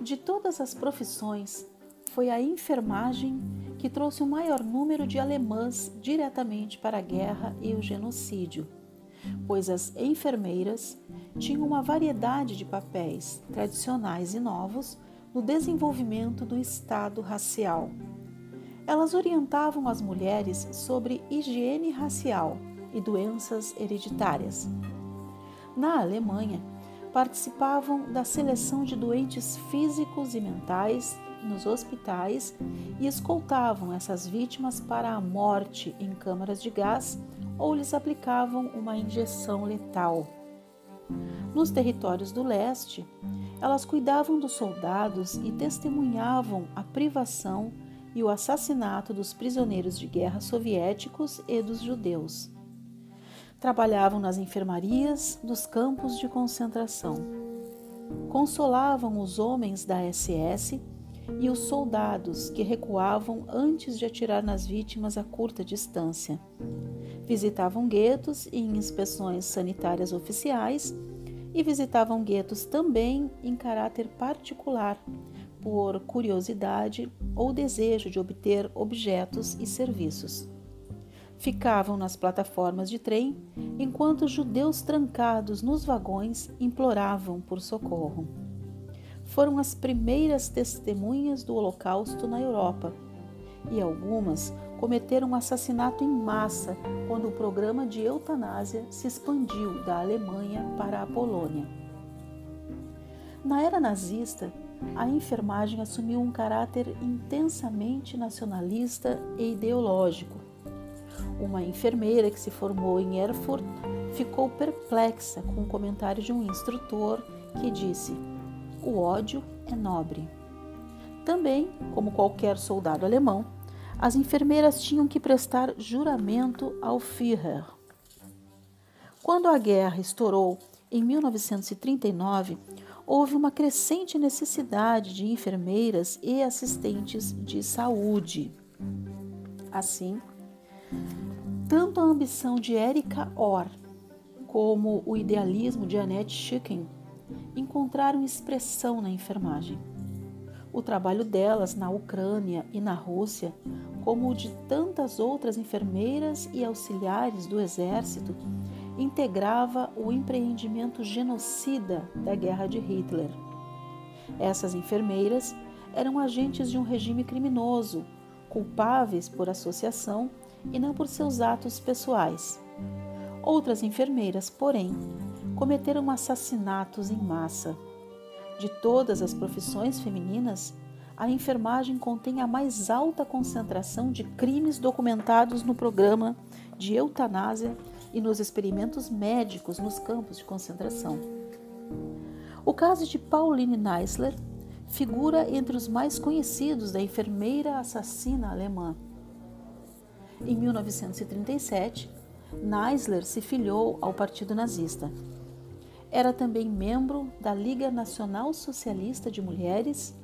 De todas as profissões, foi a enfermagem que trouxe o maior número de alemãs diretamente para a guerra e o genocídio, pois as enfermeiras tinham uma variedade de papéis tradicionais e novos no desenvolvimento do Estado racial. Elas orientavam as mulheres sobre higiene racial e doenças hereditárias. Na Alemanha, participavam da seleção de doentes físicos e mentais nos hospitais e escoltavam essas vítimas para a morte em câmaras de gás ou lhes aplicavam uma injeção letal. Nos territórios do leste, elas cuidavam dos soldados e testemunhavam a privação e o assassinato dos prisioneiros de guerra soviéticos e dos judeus. Trabalhavam nas enfermarias dos campos de concentração. Consolavam os homens da SS e os soldados que recuavam antes de atirar nas vítimas a curta distância. Visitavam guetos e inspeções sanitárias oficiais e visitavam guetos também em caráter particular, por curiosidade ou desejo de obter objetos e serviços ficavam nas plataformas de trem enquanto judeus trancados nos vagões imploravam por socorro. Foram as primeiras testemunhas do Holocausto na Europa e algumas cometeram assassinato em massa quando o programa de eutanásia se expandiu da Alemanha para a Polônia. Na era nazista, a enfermagem assumiu um caráter intensamente nacionalista e ideológico uma enfermeira que se formou em Erfurt ficou perplexa com o comentário de um instrutor que disse: O ódio é nobre. Também, como qualquer soldado alemão, as enfermeiras tinham que prestar juramento ao Führer. Quando a guerra estourou em 1939, houve uma crescente necessidade de enfermeiras e assistentes de saúde. Assim, tanto a ambição de Erika Orr como o idealismo de Annette Schicken encontraram expressão na enfermagem. O trabalho delas na Ucrânia e na Rússia, como o de tantas outras enfermeiras e auxiliares do exército, integrava o empreendimento genocida da guerra de Hitler. Essas enfermeiras eram agentes de um regime criminoso, culpáveis por associação e não por seus atos pessoais. Outras enfermeiras, porém, cometeram assassinatos em massa. De todas as profissões femininas, a enfermagem contém a mais alta concentração de crimes documentados no programa de eutanásia e nos experimentos médicos nos campos de concentração. O caso de Pauline Neisler figura entre os mais conhecidos da enfermeira assassina alemã. Em 1937, Neisler se filiou ao Partido Nazista. Era também membro da Liga Nacional Socialista de Mulheres,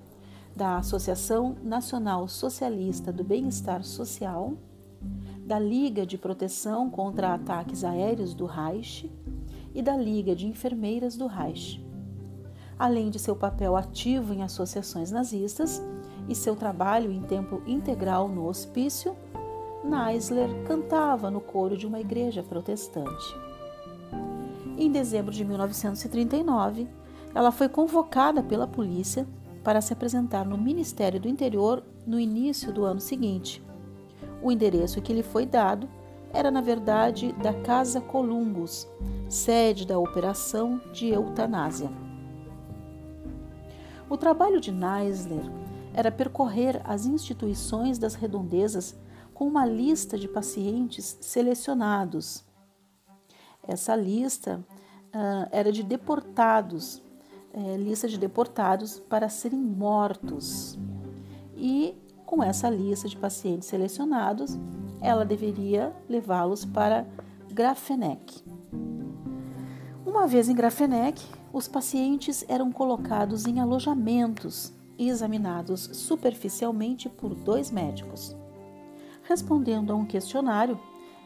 da Associação Nacional Socialista do Bem-Estar Social, da Liga de Proteção contra Ataques Aéreos do Reich e da Liga de Enfermeiras do Reich. Além de seu papel ativo em associações nazistas e seu trabalho em tempo integral no hospício, Neisler cantava no coro de uma igreja protestante. Em dezembro de 1939, ela foi convocada pela polícia para se apresentar no Ministério do Interior no início do ano seguinte. O endereço que lhe foi dado era, na verdade, da Casa Columbus, sede da operação de eutanásia. O trabalho de Neisler era percorrer as instituições das redondezas com uma lista de pacientes selecionados. Essa lista uh, era de deportados, é, lista de deportados para serem mortos. E com essa lista de pacientes selecionados, ela deveria levá-los para Grafeneck. Uma vez em Grafeneck, os pacientes eram colocados em alojamentos e examinados superficialmente por dois médicos. Respondendo a um questionário,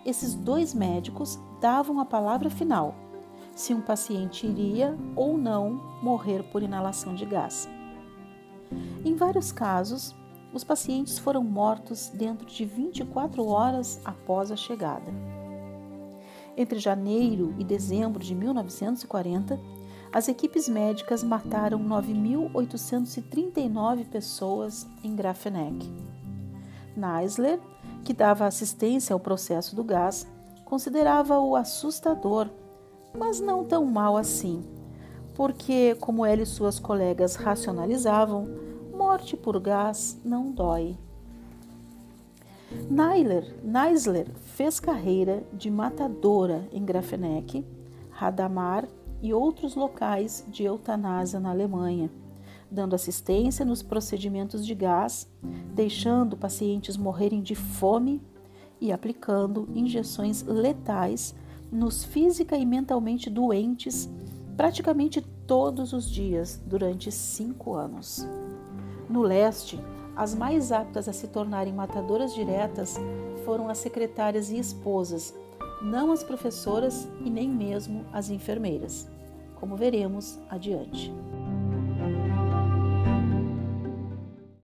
esses dois médicos davam a palavra final se um paciente iria ou não morrer por inalação de gás. Em vários casos, os pacientes foram mortos dentro de 24 horas após a chegada. Entre janeiro e dezembro de 1940, as equipes médicas mataram 9.839 pessoas em Grafenegg. Neisler, que dava assistência ao processo do gás, considerava-o assustador, mas não tão mal assim, porque, como ele e suas colegas racionalizavam, morte por gás não dói. Neiler, Neisler fez carreira de matadora em Grafenegg, Hadamar e outros locais de eutanásia na Alemanha, dando assistência nos procedimentos de gás, deixando pacientes morrerem de fome e aplicando injeções letais nos física e mentalmente doentes praticamente todos os dias durante cinco anos. No leste, as mais aptas a se tornarem matadoras diretas foram as secretárias e esposas, não as professoras e nem mesmo as enfermeiras, como veremos adiante.